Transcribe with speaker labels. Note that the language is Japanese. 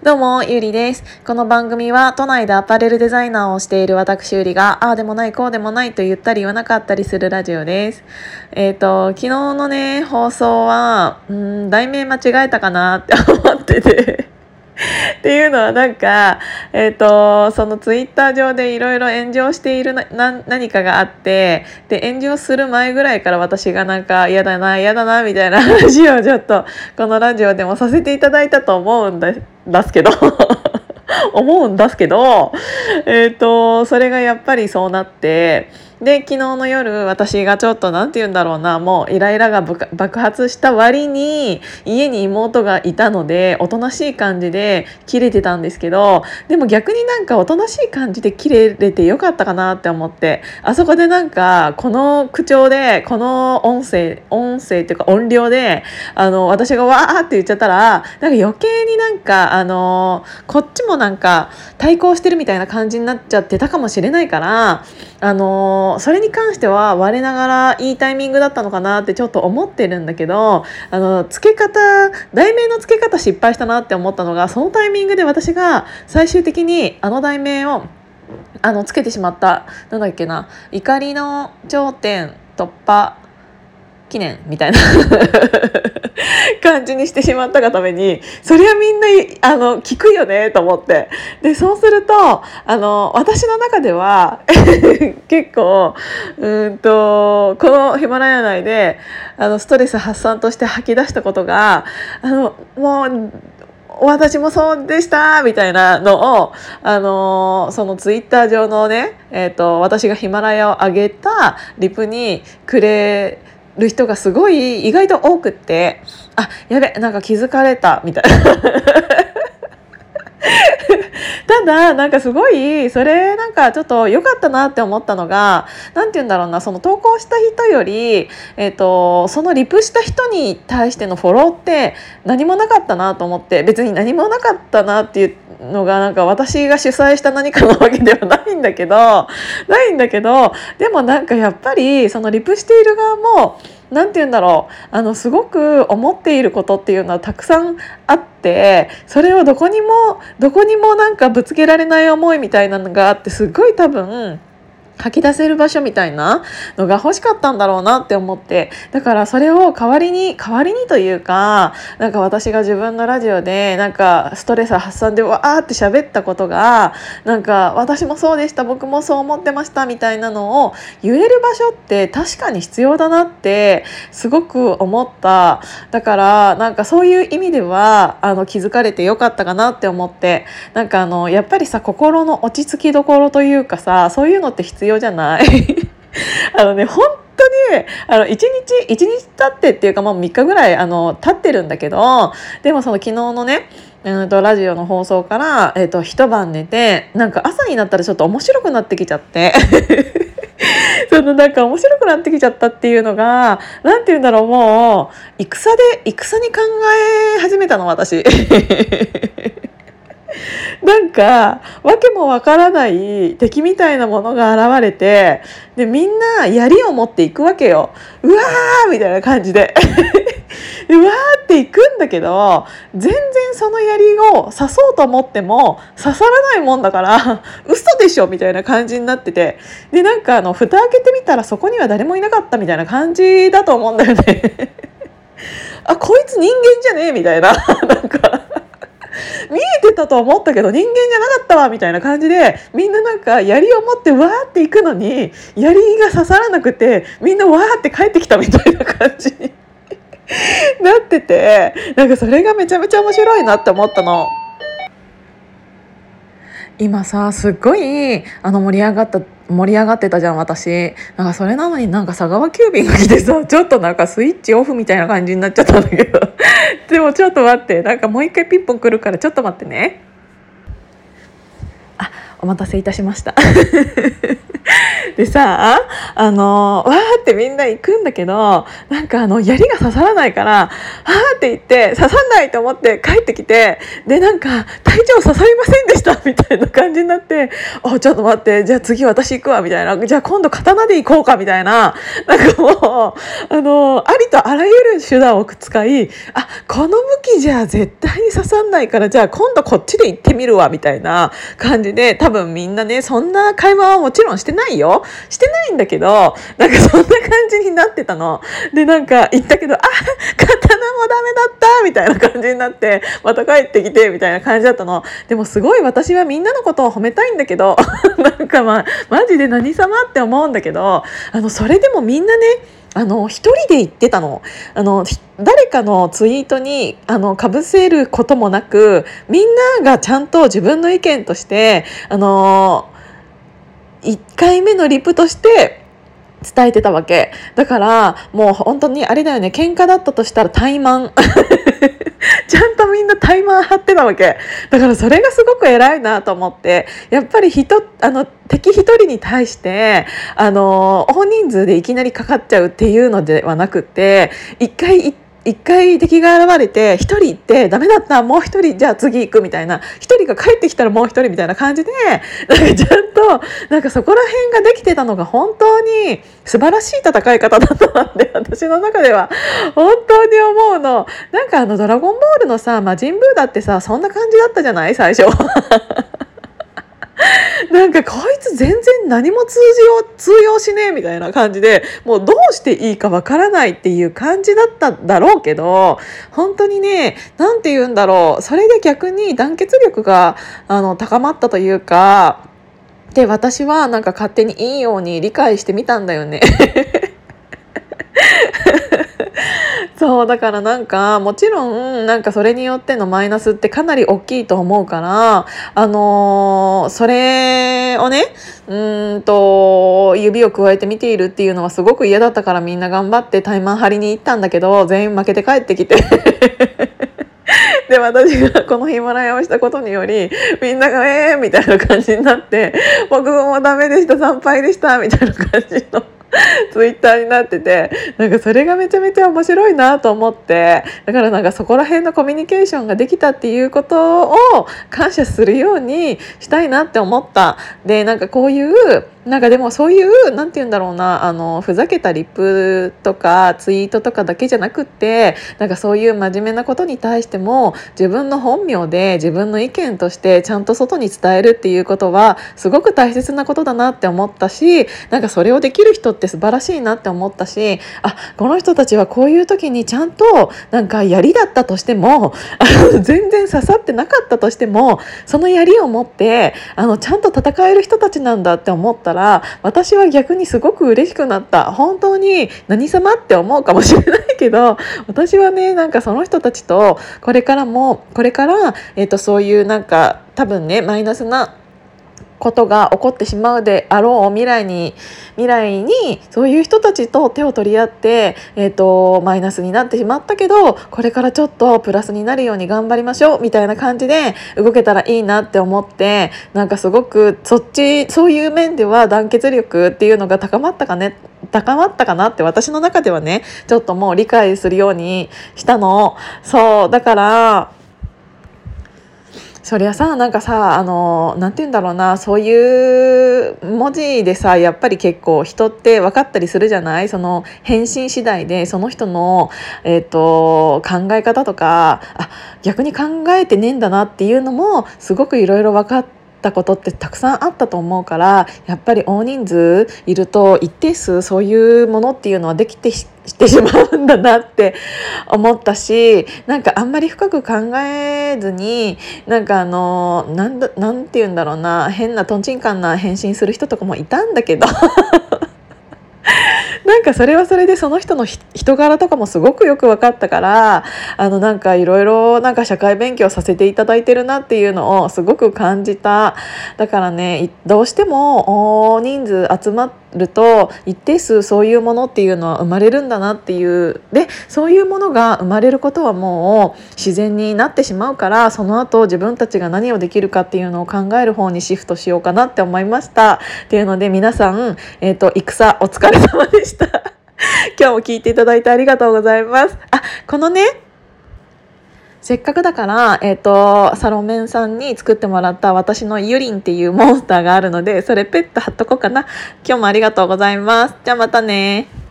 Speaker 1: どうも、ゆりです。この番組は都内でアパレルデザイナーをしている私ゆりが、ああでもない、こうでもないと言ったり言わなかったりするラジオです。えっ、ー、と、昨日のね、放送は、うん、題名間違えたかなって思ってて っていうのはなんか、えっ、ー、と、そのツイッター上でいろいろ炎上しているな何かがあって、で、炎上する前ぐらいから私がなんか嫌だな、嫌だな、みたいな話をちょっとこのラジオでもさせていただいたと思うんで すけど。思うんですけど、えっ、ー、と、それがやっぱりそうなって、で昨日の夜私がちょっと何て言うんだろうなもうイライラが爆発した割に家に妹がいたのでおとなしい感じで切れてたんですけどでも逆になんかおとなしい感じで切れれてよかったかなって思ってあそこでなんかこの口調でこの音声音声っていうか音量であの私がわーって言っちゃったらなんか余計になんかあのこっちもなんかんか対抗してるみたいな感じになっちゃってたかもしれないからあのそれに関しては我ながらいいタイミングだったのかなってちょっと思ってるんだけどあの付け方題名の付け方失敗したなって思ったのがそのタイミングで私が最終的にあの題名をあのつけてしまった。なんだっけな。怒りの頂点突破記念みたいな 感じにしてしまったがためにそりゃみんなあの聞くよねと思って。でそうするとあの私の中では 結構うんとこのヒマラヤ内であのストレス発散として吐き出したことがあのもう私もそうでしたみたいなのを、あのそのツイッター上のね、えーと私がヒマラヤを上げたリプにくれる人がすごい意外と多くってあやべなんか気づかれたみたいな。ただなんかすごいそれなんかちょっと良かったなって思ったのが何て言うんだろうなその投稿した人より、えーと、そのリプした人に対してのフォローって何もなかったなと思って別に何もなかったなっていうのがなんか私が主催した何かなわけではないんだけどないんだけどでもなんかやっぱりそのリプしている側も何て言うんだろう。あのすごく思っていることっていうのはたくさんあってそれをどこにもどこにもなんかぶつけられない思いみたいなのがあってすごい多分吐き出せる場所みたいなのが欲しかったんだろうなって思って。だからそれを代わりに代わりにというかなんか私が自分のラジオでなんかストレス発散でわーって喋ったことがなんか私もそうでした僕もそう思ってましたみたいなのを言える場所って確かに必要だなってすごく思った。だからなんかそういう意味ではあの気づかれてよかったかなって思って。なんかあのやっぱりさ心の落ち着きどころというかさそういうのって必要要じゃない あのね本当にあの1日1日経ってっていうかもう3日ぐらいあの経ってるんだけどでもその昨日のねうんとラジオの放送から、えーと、一晩寝てなんか朝になったらちょっと面白くなってきちゃって そのなんか面白くなってきちゃったっていうのが何て言うんだろうもう戦で戦に考え始めたの私。なんか訳もわからない敵みたいなものが現れてでみんな槍を持っていくわけよ。うわーみたいな感じで。でわーっていくんだけど全然その槍を刺そうと思っても刺さらないもんだから 嘘でしょみたいな感じになってて。でなんかあの蓋開けてみたらそこには誰もいなかったみたいな感じだと思うんだよね。あこいつ人間じゃねえみたいな。なんか見えてたと思ったけど人間じゃなかったわみたいな感じでみんななんか槍を持ってわーっていくのに槍が刺さらなくてみんなわーって帰ってきたみたいな感じに なっててなんかそれがめちゃめちゃ面白いなって思ったの。今さすっごいあの盛り上がった盛り上がってたじゃん私なんかそれなのになんか佐川急便が来てさちょっとなんかスイッチオフみたいな感じになっちゃったんだけどでもちょっと待って。なんかもう一回ピンポン来るからちょっと待ってね。お待たせいたしました。でさあのわーってみんな行くんだけどなんかあの槍が刺さらないから「はーって言って刺さんないと思って帰ってきてでなんか「隊長刺さりませんでした」みたいな感じになって「おちょっと待ってじゃあ次私行くわ」みたいな「じゃあ今度刀で行こうか」みたいな。なんかもうあのありとあらゆる手段を使いあこの武器じゃ絶対に刺さんないからじゃあ今度こっちで行ってみるわみたいな感じで多分みんなねそんな会話はもちろんしてないよ。してないんだけどなんかそんな感じになってたの。でなんか言ったけどあ刀もダメだった！みたいな感じになってまた帰ってきてみたいな感じだったの。でもすごい私はみんなのことを褒めたいんだけど。なんかまあマジで何様？って思うんだけど。あのそれでもみんなねあの一人で言ってたの。あの誰かのツイートにあのかぶせることもなくみんながちゃんと自分の意見としてあの1回目のリプとして伝えてたわけ。だからもう本当にあれだよね。喧嘩だったとしたら怠慢。ちゃんとみんな怠慢張ってたわけ。だからそれがすごく偉いなと思って。やっぱり人あの敵一人に対してあの大人数でいきなりかかっちゃうっていうのではなくて一回行って一回敵が現れて一人行ってダメだったもう一人じゃあ次行くみたいな。一人が帰ってきたらもう一人みたいな感じで なんかちゃんとなんかそこら辺ができてたのが本当に素晴らしい戦い方だったなって 私の中では本当に思うの。なんかあの「ドラゴンボール」のさ魔人ブーだってさそんな感じだったじゃない？最初。なんかこいつ全然何も通用通用しねえみたいな感じでもうどうしていいかわからないっていう感じだったんだろうけど本当にね何て言うんだろう。それで逆に団結力があの高まったというかで私はなんか勝手にいいように理解してみたんだよね。そうだからなんかもちろんなんかそれによってのマイナスってかなり大きいと思うからあのー、それをねうんと指を加えて見ているっていうのはすごく嫌だったからみんな頑張ってタイマン張りに行ったんだけど全員負けて帰ってきて で私がこのヒマラヤをしたことによりみんなが「えー!」みたいな感じになって「僕もダメでした参拝でした」みたいな感じの。ツイッターになっててなんかそれがめちゃめちゃ面白いなと思ってだからなんかそこら辺のコミュニケーションができたっていうことを感謝するようにしたいなって思った。でなんかこういうなんかでもそういう何て言うんだろうなあのふざけたリップとかツイートとかだけじゃなくってなんかそういう真面目なことに対しても自分の本名で自分の意見としてちゃんと外に伝えるっていうことはすごく大切なことだなって思ったしなんかそれをできる人って素晴らしいなって思ったしあこの人たちはこういう時にちゃんとなんか槍だったとしてもあの 全然刺さってなかったとしてもその槍を持ってあのちゃんと戦える人たちなんだって思ったら私は逆にすごく嬉しくなった。本当に何様って思うかもしれないけど私はねなんかその人たちとこれからもこれから、えーと、そういうなんか多分ねマイナスなことが起こってしまうであろう未来に未来にそういう人たちと手を取り合って、えーと、マイナスになってしまったけどこれからちょっとプラスになるように頑張りましょうみたいな感じで動けたらいいなって思ってなんかすごくそっちそういう面では団結力っていうのが高まったかね高まったかなって私の中ではねちょっともう理解するようにしたの。そうだからそりゃさなんかさあの何て言うんだろうなそういう文字でさやっぱり結構人って分かったりするじゃない？その返信次第でその人の、えーと、考え方とかあ逆に考えてねえんだなっていうのもすごくいろいろ分かって。たことってたくさんあったと思うからやっぱり大人数いると一定数そういうものっていうのはできてしてしまうんだなって思ったしなんかあんまり深く考えずになんかあのなんだなんて言うんだろうな変なとんちんかんな返信する人とかもいたんだけど。なんかそれはそれでその人の人柄とかもすごくよく分かったからあのなんかいろいろなんか社会勉強させていただいてるなっていうのをすごく感じた。だからねどうしても大人数集まってると一定数そういうものっていうのは生まれるんだなっていう。でそういうものが生まれることはもう自然になってしまうからその後自分たちが何をできるかっていうのを考える方にシフトしようかなって思いました。っていうので皆さん、えーと、戦お疲れ様でした。今日も聞いていただいてありがとうございます。あこのねせっかくだから、えっ、ー、と、サロメンさんに作ってもらった私のユリンっていうモンスターがあるので、それペット貼っとこうかな。今日もありがとうございます。じゃあまたね。